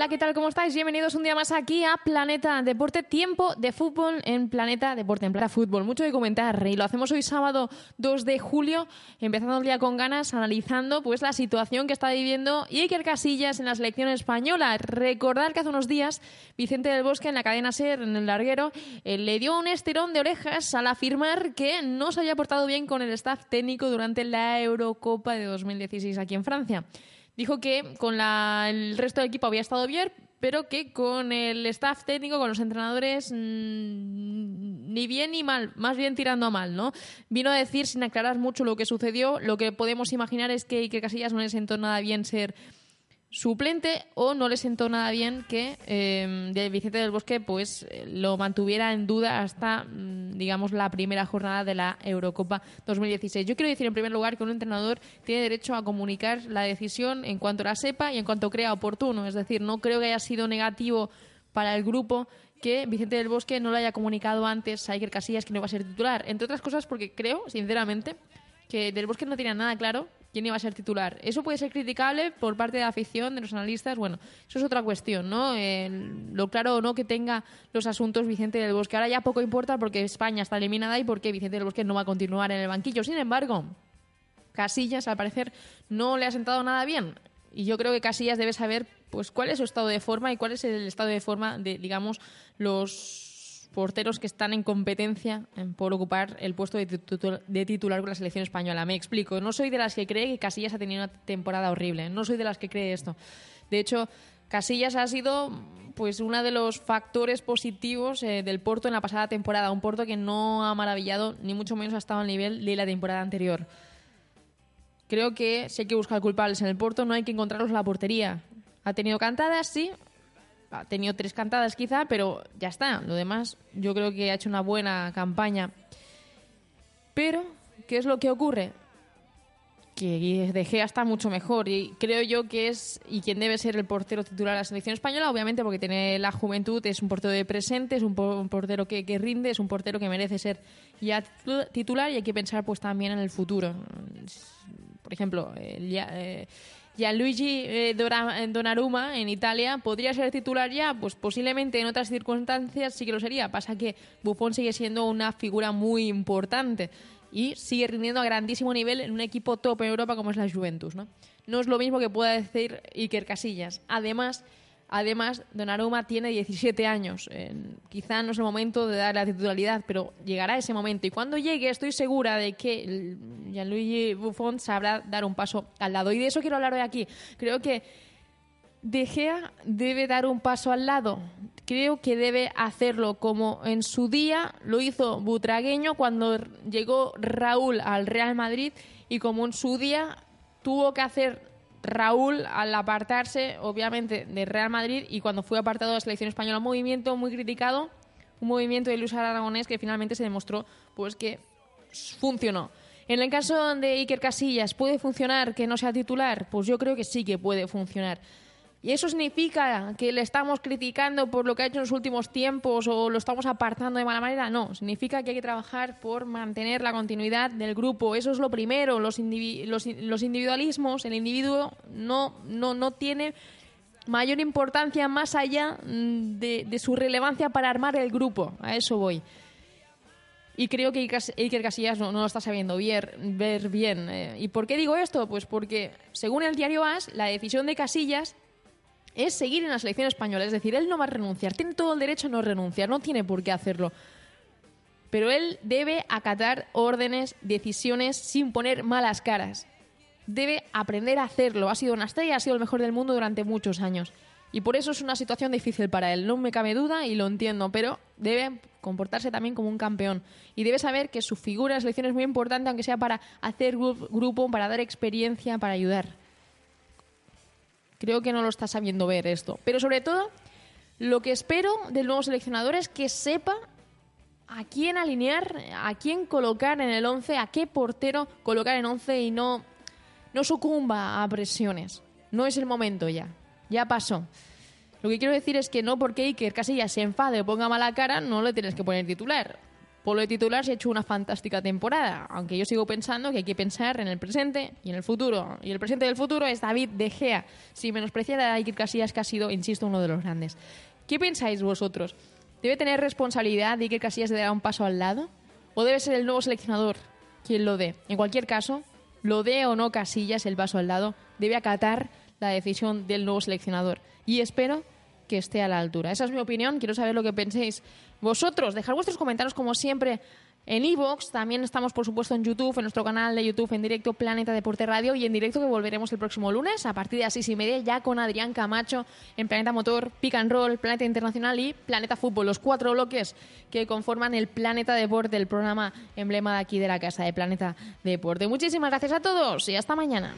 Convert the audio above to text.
Hola, ¿qué tal? ¿Cómo estáis? Bienvenidos un día más aquí a Planeta Deporte. Tiempo de fútbol en Planeta Deporte, en Planeta Fútbol. Mucho de comentar y lo hacemos hoy sábado 2 de julio, empezando el día con ganas, analizando pues la situación que está viviendo Iker Casillas en la selección española. Recordar que hace unos días Vicente del Bosque en la cadena SER, en el larguero, eh, le dio un estirón de orejas al afirmar que no se había portado bien con el staff técnico durante la Eurocopa de 2016 aquí en Francia. Dijo que con el resto del equipo había estado bien, pero que con el staff técnico, con los entrenadores, mm, ni bien ni mal, más bien tirando a mal, ¿no? Vino a decir, sin aclarar mucho lo que sucedió, lo que podemos imaginar es que Iker Casillas no le sentó nada bien ser suplente o no le sentó nada bien que eh, de Vicente del Bosque pues lo mantuviera en duda hasta mm, digamos la primera jornada de la Eurocopa 2016. Yo quiero decir en primer lugar que un entrenador tiene derecho a comunicar la decisión en cuanto la sepa y en cuanto crea oportuno, es decir, no creo que haya sido negativo para el grupo que Vicente del Bosque no le haya comunicado antes a Iker Casillas que no iba a ser titular, entre otras cosas porque creo, sinceramente, que Del Bosque no tenía nada claro quién iba a ser titular. Eso puede ser criticable por parte de la afición, de los analistas. Bueno, eso es otra cuestión, ¿no? lo claro o no que tenga los asuntos Vicente del Bosque. Ahora ya poco importa porque España está eliminada y porque Vicente del Bosque no va a continuar en el banquillo. Sin embargo, Casillas, al parecer, no le ha sentado nada bien. Y yo creo que Casillas debe saber pues cuál es su estado de forma y cuál es el estado de forma de, digamos, los porteros que están en competencia por ocupar el puesto de, titular con la selección española. Me explico, no soy de las que cree que Casillas ha tenido una temporada horrible, no soy de las que cree esto. De hecho, Casillas ha sido pues uno de los factores positivos eh, del Porto en la pasada temporada, un Porto que no ha maravillado ni mucho menos ha estado al nivel de la temporada anterior. Creo que si hay que buscar culpables en el Porto, no hay que encontrarlos en la portería. Ha tenido cantadas, sí, ha tenido tres cantadas quizá, pero ya está. Lo demás, yo creo que ha hecho una buena campaña. Pero, ¿qué es lo que ocurre? Que De Gea está mucho mejor y creo yo que es y quien debe ser el portero titular de la selección española, obviamente porque tiene la juventud, es un portero de presente, es un, portero que, rinde, es un portero que merece ser ya titular y hay que pensar pues también en el futuro. Por ejemplo, eh, Gianluigi eh, Donnarumma en Italia podría ser titular ya, pues posiblemente en otras circunstancias sí que lo sería. Pasa que Buffon sigue siendo una figura muy importante y sigue rindiendo a grandísimo nivel en un equipo top en Europa como es la Juventus, ¿no? No es lo mismo que pueda decir Iker Casillas. Además, Además, Donnarumma tiene 17 años. quizá no es el momento de dar la titularidad, pero llegará ese momento. Y cuando llegue, estoy segura de que Gianluigi Buffon sabrá dar un paso al lado. Y de eso quiero hablar hoy aquí. Creo que De Gea debe dar un paso al lado. Creo que debe hacerlo como en su día lo hizo Butragueño cuando llegó Raúl al Real Madrid y como en su día tuvo que hacer Raúl, al apartarse, obviamente, de Real Madrid y cuando fue apartado de la selección española, un movimiento muy criticado, un movimiento de Luis Aragonés que finalmente se demostró pues que funcionó. En el caso de Iker Casillas, ¿puede funcionar que no sea titular? Pues yo creo que sí que puede funcionar. ¿Y eso significa que le estamos criticando por lo que ha hecho en los últimos tiempos o lo estamos apartando de mala manera? No, significa que hay que trabajar por mantener la continuidad del grupo. Eso es lo primero. Los, los, individualismos, el individuo no, no, no tiene mayor importancia más allá mm, de, su relevancia para armar el grupo. A eso voy. Y creo que Iker Casillas no, lo está sabiendo ver, ver bien. Eh, ¿Y por qué digo esto? Pues porque, según el diario AS, la decisión de Casillas es seguir en la selección española. Es decir, él no va a renunciar, tiene todo el derecho a no renunciar, no tiene por qué hacerlo. Pero él debe acatar órdenes, decisiones sin poner malas caras. Debe aprender a hacerlo. Ha sido una estrella, ha sido el mejor del mundo durante muchos años. Y por eso es una situación difícil para él. No me cabe duda y lo entiendo, pero debe comportarse también como un campeón. Y debe saber que su figura en la selección es muy importante, aunque sea para hacer grupo, para dar experiencia, para ayudar. Creo que no lo está sabiendo ver esto. Pero sobre todo, lo que espero del nuevo seleccionador es que sepa a quién alinear, a quién colocar en el 11, a qué portero colocar en 11 y no, no sucumba a presiones. No es el momento ya. Ya pasó. Lo que quiero decir es que no porque Iker casi ya se enfade o ponga mala cara, no le tienes que poner titular. Polo de titular se ha hecho una fantástica temporada, aunque yo sigo pensando que hay que pensar en el presente y en el futuro. Y el presente del futuro es David De Gea, sin menospreciar a Iker Casillas, que ha sido, insisto, uno de los grandes. ¿Qué pensáis vosotros? ¿Debe tener responsabilidad de Iker Casillas de dar un paso al lado? ¿O debe ser el nuevo seleccionador quien lo dé? En cualquier caso, lo dé o no Casillas el paso al lado, debe acatar la decisión del nuevo seleccionador. Y espero que esté a la altura. Esa es mi opinión. Quiero saber lo que penséis vosotros. Dejar vuestros comentarios como siempre en iVoox. También estamos, por supuesto, en YouTube, en nuestro canal de YouTube en directo Planeta Deporte Radio y en directo que volveremos el próximo lunes a partir de las seis y media ya con Adrián Camacho en Planeta Motor, Pick and Roll, Planeta Internacional y Planeta Fútbol. Los cuatro bloques que conforman el Planeta Deporte, el programa emblema de aquí de la casa de Planeta Deporte. Muchísimas gracias a todos y hasta mañana.